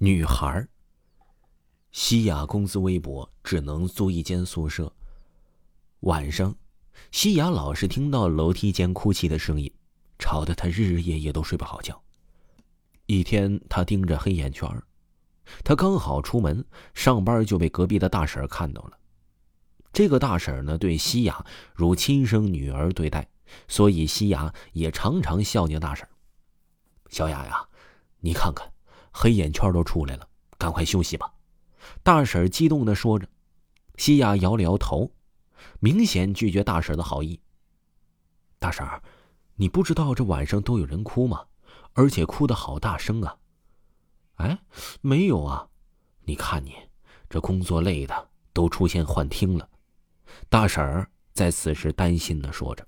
女孩。西雅工资微薄，只能租一间宿舍。晚上，西雅老是听到楼梯间哭泣的声音，吵得她日日夜夜都睡不好觉。一天，她盯着黑眼圈她刚好出门上班，就被隔壁的大婶看到了。这个大婶呢，对西雅如亲生女儿对待，所以西雅也常常孝敬大婶。小雅呀，你看看，黑眼圈都出来了，赶快休息吧。大婶激动的说着，西雅摇了摇头，明显拒绝大婶的好意。大婶你不知道这晚上都有人哭吗？而且哭的好大声啊！哎，没有啊，你看你这工作累的都出现幻听了。大婶儿在此时担心的说着。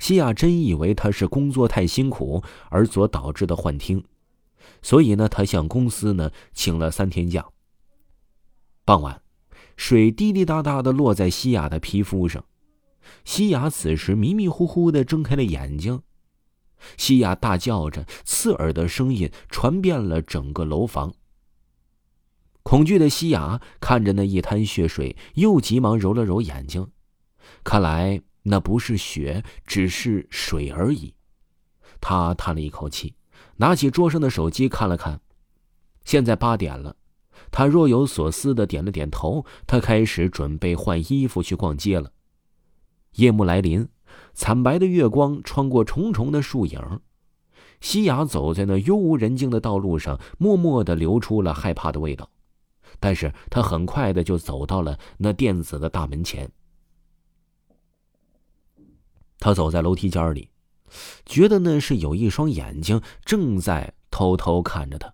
西亚真以为他是工作太辛苦而所导致的幻听，所以呢，他向公司呢请了三天假。傍晚，水滴滴答答的落在西雅的皮肤上，西雅此时迷迷糊糊的睁开了眼睛。西雅大叫着，刺耳的声音传遍了整个楼房。恐惧的西雅看着那一滩血水，又急忙揉了揉眼睛，看来那不是血，只是水而已。他叹了一口气，拿起桌上的手机看了看，现在八点了。他若有所思的点了点头，他开始准备换衣服去逛街了。夜幕来临，惨白的月光穿过重重的树影，西雅走在那幽无人静的道路上，默默的流出了害怕的味道。但是他很快的就走到了那店子的大门前。他走在楼梯间里，觉得那是有一双眼睛正在偷偷看着他。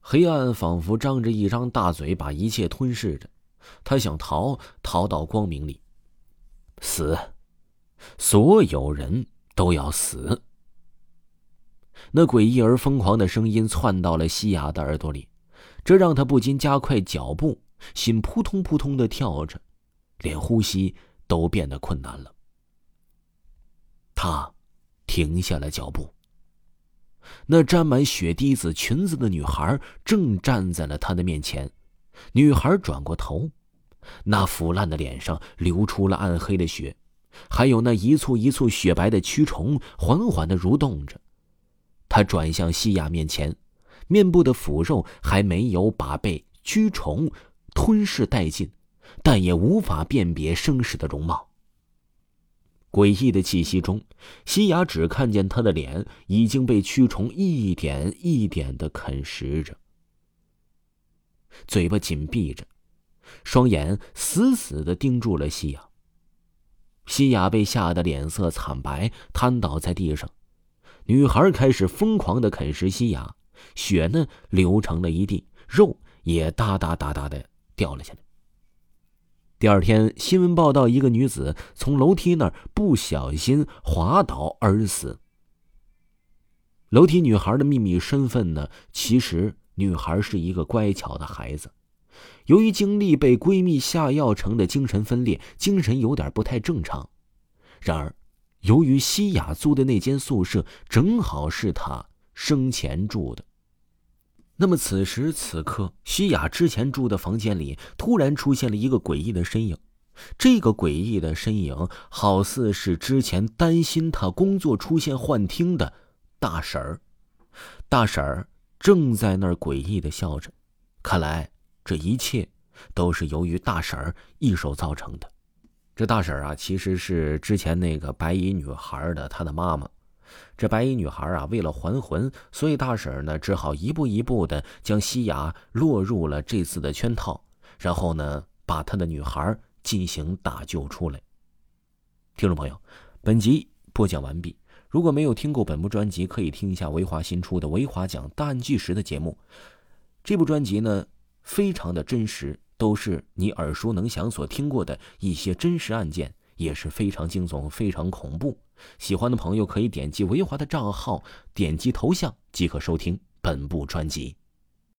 黑暗仿佛张着一张大嘴，把一切吞噬着。他想逃，逃到光明里。死，所有人都要死。那诡异而疯狂的声音窜到了西雅的耳朵里，这让他不禁加快脚步，心扑通扑通的跳着，连呼吸都变得困难了。他停下了脚步。那沾满血滴子裙子的女孩正站在了他的面前。女孩转过头，那腐烂的脸上流出了暗黑的血，还有那一簇一簇雪白的蛆虫缓缓的蠕动着。他转向西亚面前，面部的腐肉还没有把被蛆虫吞噬殆尽，但也无法辨别生时的容貌。诡异的气息中，西雅只看见他的脸已经被蛆虫一点一点的啃食着，嘴巴紧闭着，双眼死死的盯住了西雅。西雅被吓得脸色惨白，瘫倒在地上。女孩开始疯狂的啃食西雅，血呢流成了一地，肉也哒哒哒哒的掉了下来。第二天，新闻报道一个女子从楼梯那儿不小心滑倒而死。楼梯女孩的秘密身份呢？其实，女孩是一个乖巧的孩子，由于经历被闺蜜下药成的精神分裂，精神有点不太正常。然而，由于西雅租的那间宿舍正好是她生前住的。那么此时此刻，西雅之前住的房间里突然出现了一个诡异的身影。这个诡异的身影，好似是之前担心他工作出现幻听的大婶儿。大婶儿正在那儿诡异的笑着，看来这一切都是由于大婶儿一手造成的。这大婶儿啊，其实是之前那个白衣女孩的她的妈妈。这白衣女孩啊，为了还魂，所以大婶呢只好一步一步的将西雅落入了这次的圈套，然后呢把她的女孩进行打救出来。听众朋友，本集播讲完毕。如果没有听过本部专辑，可以听一下维华新出的《维华讲大案纪实》的节目。这部专辑呢非常的真实，都是你耳熟能详所听过的一些真实案件。也是非常惊悚、非常恐怖。喜欢的朋友可以点击维华的账号，点击头像即可收听本部专辑。